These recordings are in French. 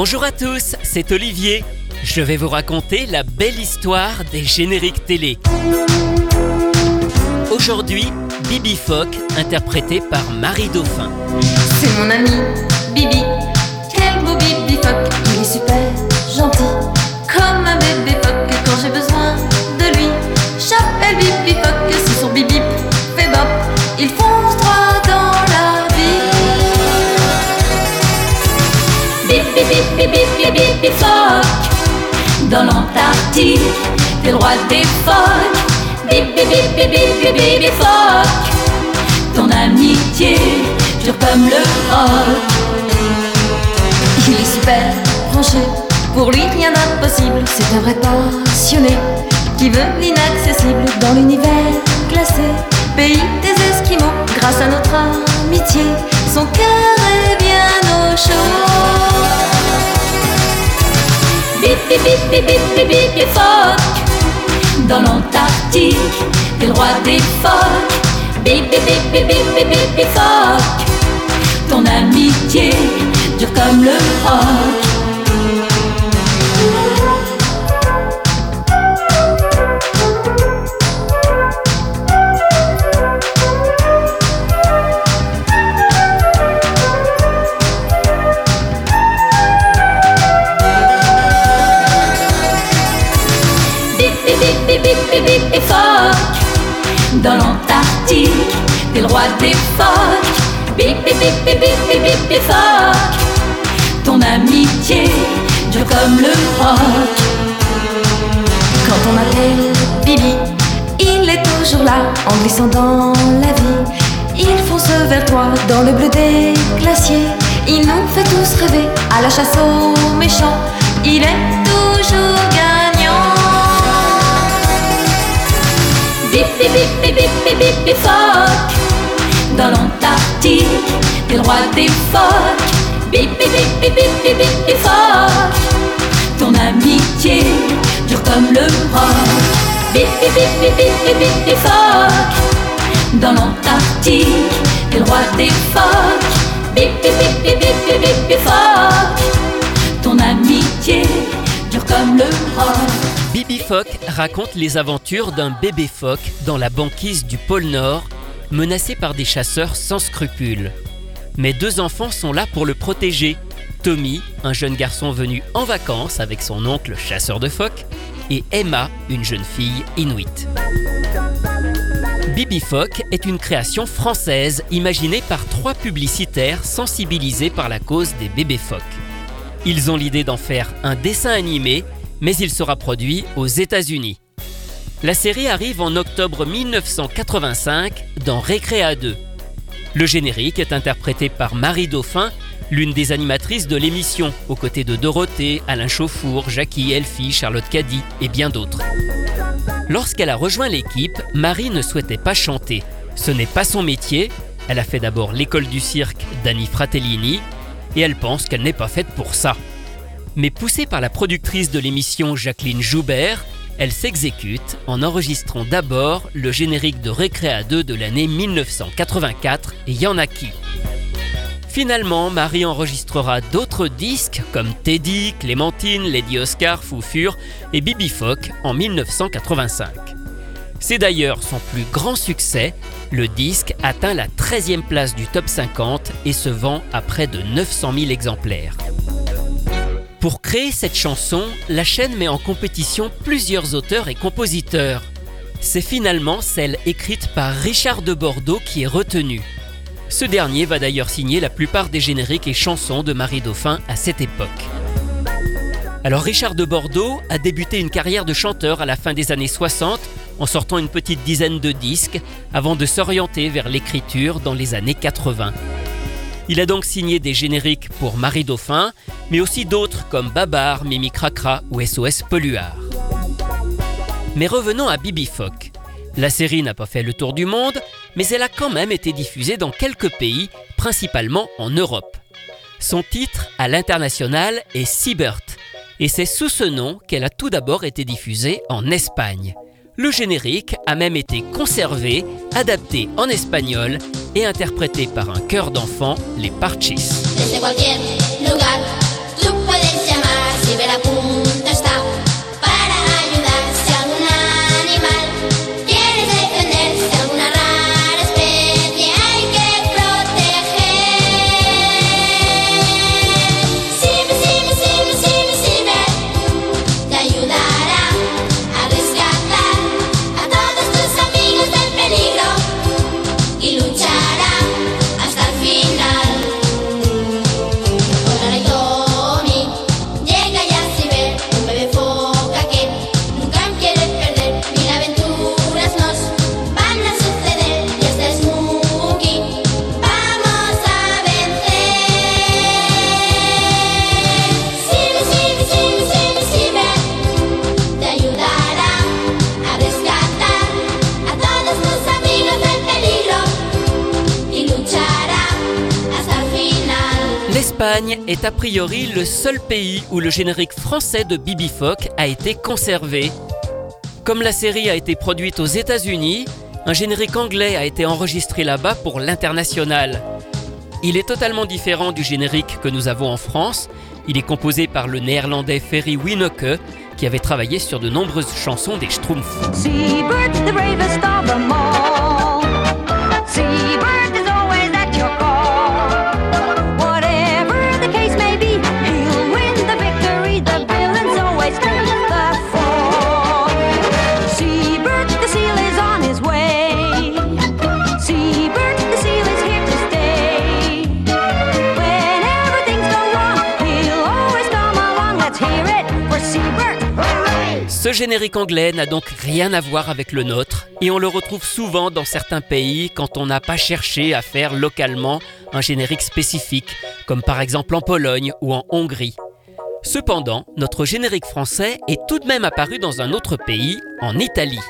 Bonjour à tous, c'est Olivier. Je vais vous raconter la belle histoire des génériques télé. Aujourd'hui, Bibi Fock, interprété par Marie Dauphin. C'est mon ami, Bibi. Quel beau Bibi Fock. Il est super gentil, Fock. Dans l'Antarctique, t'es le roi des phoques. Bibi, Bibi, Bibi, Bibi Fock. Ton amitié dure comme le roc. Il est super branché, pour lui rien d'impossible. C'est un vrai passionné qui veut l'inaccessible dans l'univers glacé. Pays des Esquimaux, grâce à notre amitié, son cœur est bien au chaud. Bip bip bip bip bip bip bip bip phoque Dans l'Antarctique, t'es le roi des phoques Bip bip bip bip bip bip bip bip phoque Ton amitié dure comme le roc Bip bip bip bip bip bip bip phoque Ton amitié dure comme le roc Quand on m'appelle Bibi, il est toujours là en glissant dans la vie Il fonce vers toi dans le bleu des glaciers Il nous fait tous rêver à la chasse aux méchants Il est toujours gagnant Bip bip bip bip bip bip bip phoque Dans l'Antarctique, t'es le des phoques Bip bip bip bip bip bip bip bip Ton amitié dure comme le roc Bip bip bip bip bip bip bip bip Dans l'Antarctique, t'es le des phoques Bip bip bip bip bip bip bip bip Ton amitié dure comme le roc Bibi raconte les aventures d'un bébé phoque dans la banquise du pôle Nord, menacé par des chasseurs sans scrupules. Mais deux enfants sont là pour le protéger. Tommy, un jeune garçon venu en vacances avec son oncle chasseur de phoques, et Emma, une jeune fille inuite. Bibi Fock est une création française imaginée par trois publicitaires sensibilisés par la cause des bébés phoques. Ils ont l'idée d'en faire un dessin animé, mais il sera produit aux États-Unis. La série arrive en octobre 1985 dans Récréa 2. Le générique est interprété par Marie Dauphin, l'une des animatrices de l'émission, aux côtés de Dorothée, Alain Chauffour, Jackie Elfie, Charlotte Caddy et bien d'autres. Lorsqu'elle a rejoint l'équipe, Marie ne souhaitait pas chanter. Ce n'est pas son métier. Elle a fait d'abord l'école du cirque d'Annie Fratellini et elle pense qu'elle n'est pas faite pour ça. Mais poussée par la productrice de l'émission Jacqueline Joubert, elle s'exécute en enregistrant d'abord le générique de Récréa 2 de l'année 1984 et Yanaki. Finalement, Marie enregistrera d'autres disques comme Teddy, Clémentine, Lady Oscar, Foufure et Bibi Fock en 1985. C'est d'ailleurs son plus grand succès. Le disque atteint la 13e place du top 50 et se vend à près de 900 000 exemplaires. Pour créer cette chanson, la chaîne met en compétition plusieurs auteurs et compositeurs. C'est finalement celle écrite par Richard de Bordeaux qui est retenue. Ce dernier va d'ailleurs signer la plupart des génériques et chansons de Marie Dauphin à cette époque. Alors Richard de Bordeaux a débuté une carrière de chanteur à la fin des années 60 en sortant une petite dizaine de disques avant de s'orienter vers l'écriture dans les années 80. Il a donc signé des génériques pour Marie Dauphin, mais aussi d'autres comme Babar, Mimi Cracra ou SOS Polluard. Mais revenons à Bibi Fock. La série n'a pas fait le tour du monde, mais elle a quand même été diffusée dans quelques pays, principalement en Europe. Son titre à l'international est Siebert, et c'est sous ce nom qu'elle a tout d'abord été diffusée en Espagne. Le générique a même été conservé, adapté en espagnol et interprété par un chœur d'enfants, les Parchis. Est a priori le seul pays où le générique français de Bibi Fock a été conservé. Comme la série a été produite aux États-Unis, un générique anglais a été enregistré là-bas pour l'international. Il est totalement différent du générique que nous avons en France. Il est composé par le néerlandais Ferry Winneke, qui avait travaillé sur de nombreuses chansons des Schtroumpfs. Ce générique anglais n'a donc rien à voir avec le nôtre et on le retrouve souvent dans certains pays quand on n'a pas cherché à faire localement un générique spécifique, comme par exemple en Pologne ou en Hongrie. Cependant, notre générique français est tout de même apparu dans un autre pays, en Italie.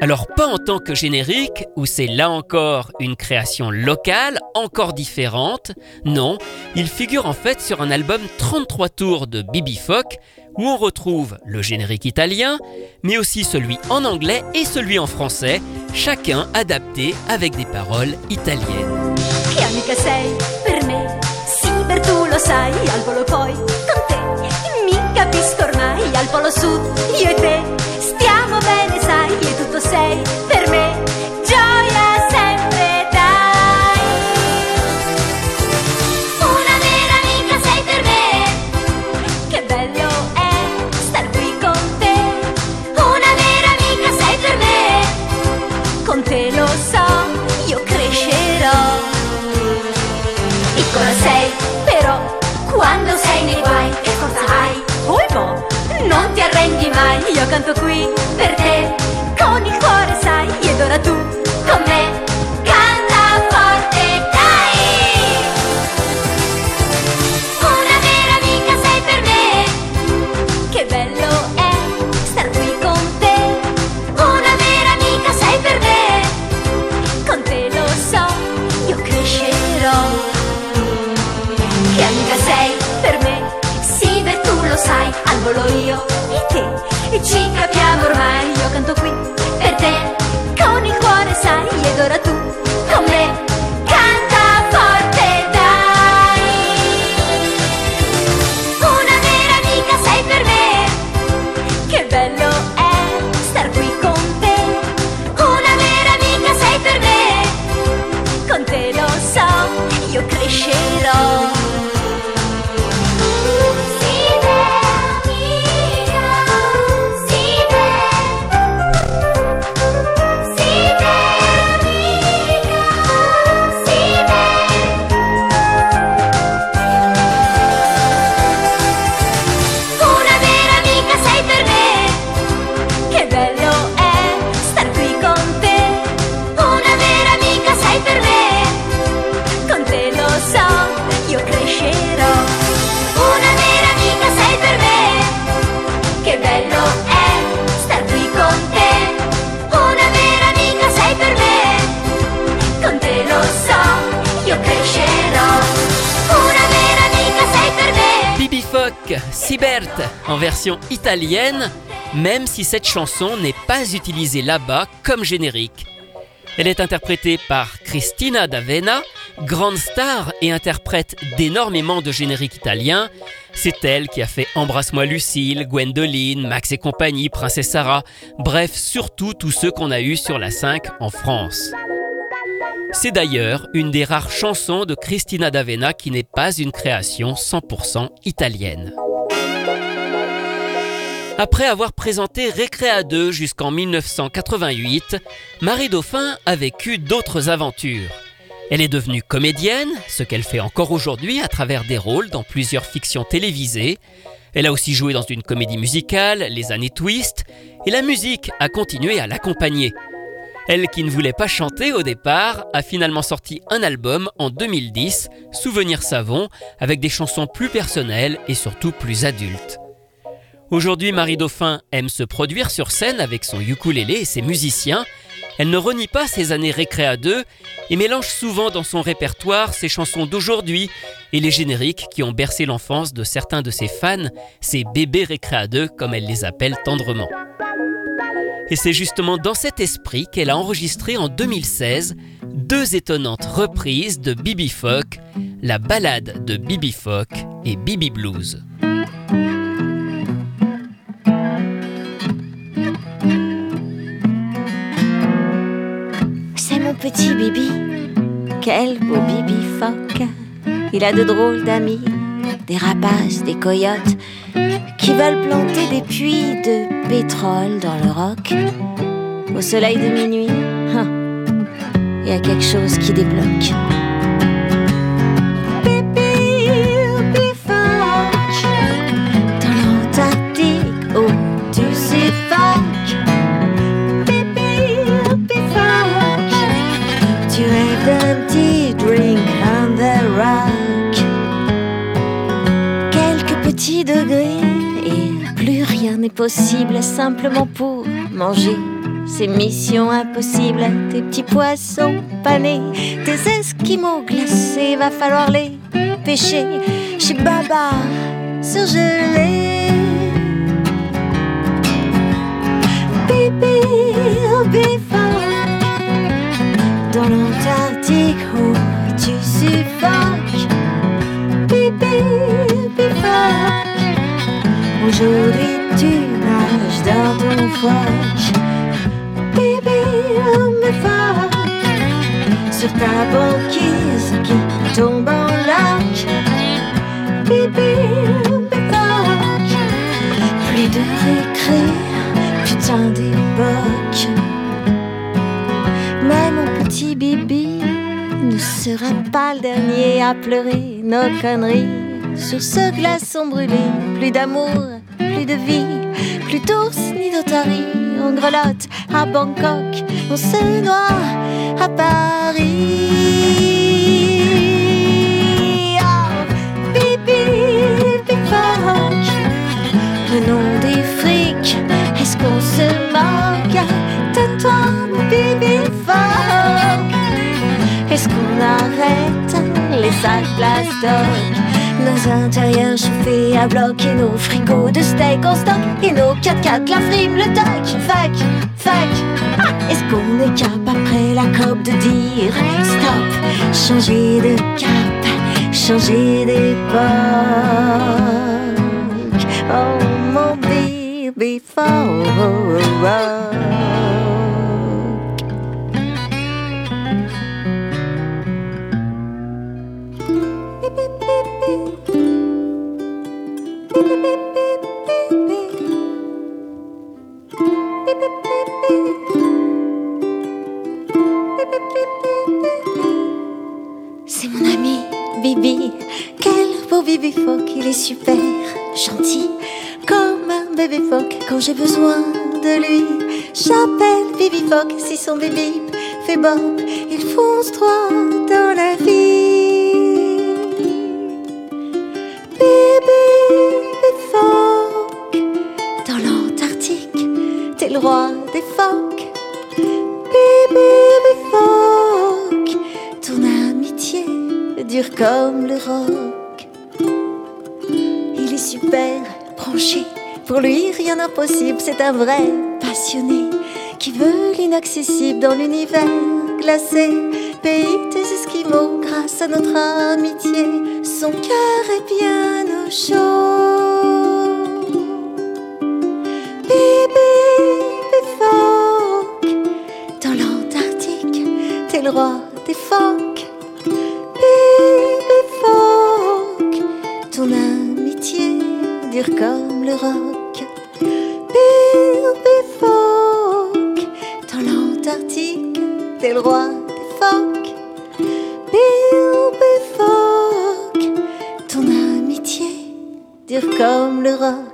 Alors pas en tant que générique, où c'est là encore une création locale, encore différente, non, il figure en fait sur un album 33 tours de Bibi Fock, où on retrouve le générique italien, mais aussi celui en anglais et celui en français, chacun adapté avec des paroles italiennes. canto qui per te. Con il cuore sai ed ora tu con me. Canta forte dai! Una vera amica sei per me. Che bello è star qui con te. Una vera amica sei per me. Con te lo so io crescerò. Che amica sei per me. Sì beh tu lo sai al volo io e te. E ci En version italienne, même si cette chanson n'est pas utilisée là-bas comme générique. Elle est interprétée par Cristina D'Avena Grande star et interprète d'énormément de génériques italiens, c'est elle qui a fait Embrasse-moi Lucille, Gwendoline, Max et compagnie, Princesse Sarah, bref, surtout tous ceux qu'on a eus sur la 5 en France. C'est d'ailleurs une des rares chansons de Christina d'Avena qui n'est pas une création 100% italienne. Après avoir présenté Récréa 2 jusqu'en 1988, Marie Dauphin a vécu d'autres aventures. Elle est devenue comédienne, ce qu'elle fait encore aujourd'hui à travers des rôles dans plusieurs fictions télévisées. Elle a aussi joué dans une comédie musicale, Les années Twist, et la musique a continué à l'accompagner. Elle qui ne voulait pas chanter au départ a finalement sorti un album en 2010, Souvenir Savon, avec des chansons plus personnelles et surtout plus adultes. Aujourd'hui, Marie Dauphin aime se produire sur scène avec son ukulélé et ses musiciens. Elle ne renie pas ses années récréa 2 et mélange souvent dans son répertoire ses chansons d'aujourd'hui et les génériques qui ont bercé l'enfance de certains de ses fans, ses bébés récréa 2 comme elle les appelle tendrement. Et c'est justement dans cet esprit qu'elle a enregistré en 2016 deux étonnantes reprises de Bibi Fock, la balade de Bibi Fock et Bibi Blues. Petit Bibi, quel beau Bibi phoque. Il a de drôles d'amis, des rapaces, des coyotes, qui veulent planter des puits de pétrole dans le roc. Au soleil de minuit, hein, il y a quelque chose qui débloque. Possible simplement pour manger. Ces missions impossibles, tes petits poissons panés, tes esquimaux glacés, va falloir les pêcher chez Baba surgelé. Bibi, oh dans l'Antarctique où tu suffoques. Bibi, aujourd'hui tu nages dans ton foc. Bébé, me fuck sur ta banquise qui tombe en lac. Bébé, me fuck plus de récré, putain d'époque. Mais mon petit Bibi ne sera pas le dernier à pleurer nos conneries sur ce glaçon brûlé. Plus d'amour plus de vie, plus d'ours ni d'otarie. On grelotte à Bangkok, on se noie à Paris. Oh, pipi, pipoc, le nom des frics, est-ce qu'on se moque mon bibi Est-ce qu'on arrête les sacs plastoc nos intérieurs chauffés à bloc et nos frigos de steak en stock et nos 4x4, la frime, le toc. Fac, fac, ah, est-ce qu'on est cap après la COP de dire stop, changer de cap, changer d'époque? Oh mon baby, phoque, il est super gentil, comme un bébé phoque quand j'ai besoin de lui. J'appelle Bibi phoque si son bébé fait bon, il fonce droit dans la vie. Bibi phoque, dans l'Antarctique, t'es le roi des phoques. Bibi phoque, ton amitié dure comme le roc. Pour lui rien d'impossible, c'est un vrai passionné qui veut l'inaccessible dans l'univers glacé pays des Esquimaux, grâce à notre amitié, son cœur est bien au chaud. Bibi, phoque, dans l'Antarctique, t'es le roi des phoques. Dure comme le roc. Bibi, phoque, dans l'Antarctique, t'es le roi des phoques. Bibi, phoque, ton amitié dure comme le roc.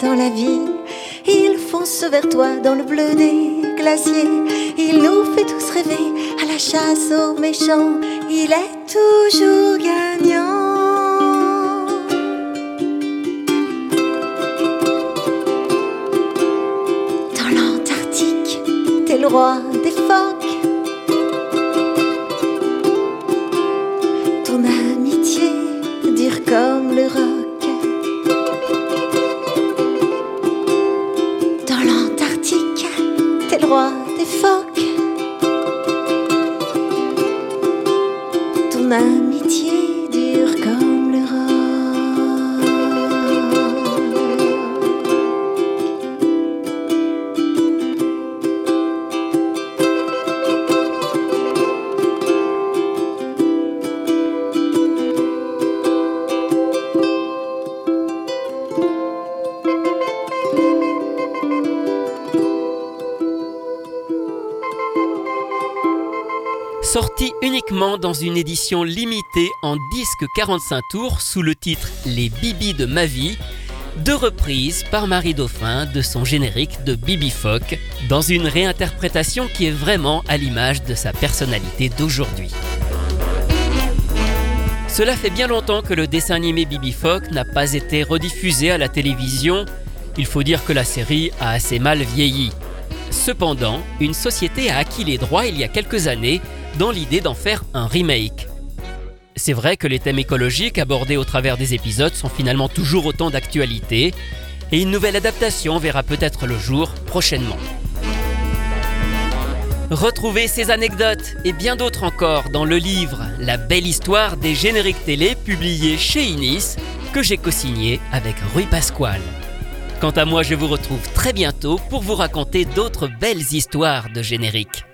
Dans la vie. Il fonce vers toi dans le bleu des glaciers. Il nous fait tous rêver à la chasse aux méchants. Il est toujours gagnant. Dans l'Antarctique, t'es le roi Sorti uniquement dans une édition limitée en disque 45 tours sous le titre Les Bibis de ma vie, deux reprises par Marie Dauphin de son générique de Bibi Phoque, dans une réinterprétation qui est vraiment à l'image de sa personnalité d'aujourd'hui. Cela fait bien longtemps que le dessin animé Bibi Phoque n'a pas été rediffusé à la télévision. Il faut dire que la série a assez mal vieilli. Cependant, une société a acquis les droits il y a quelques années dans l'idée d'en faire un remake. C'est vrai que les thèmes écologiques abordés au travers des épisodes sont finalement toujours autant d'actualité, et une nouvelle adaptation verra peut-être le jour prochainement. Retrouvez ces anecdotes et bien d'autres encore dans le livre La belle histoire des génériques télé publié chez Inis que j'ai co-signé avec Rui Pasquale. Quant à moi, je vous retrouve très bientôt pour vous raconter d'autres belles histoires de génériques.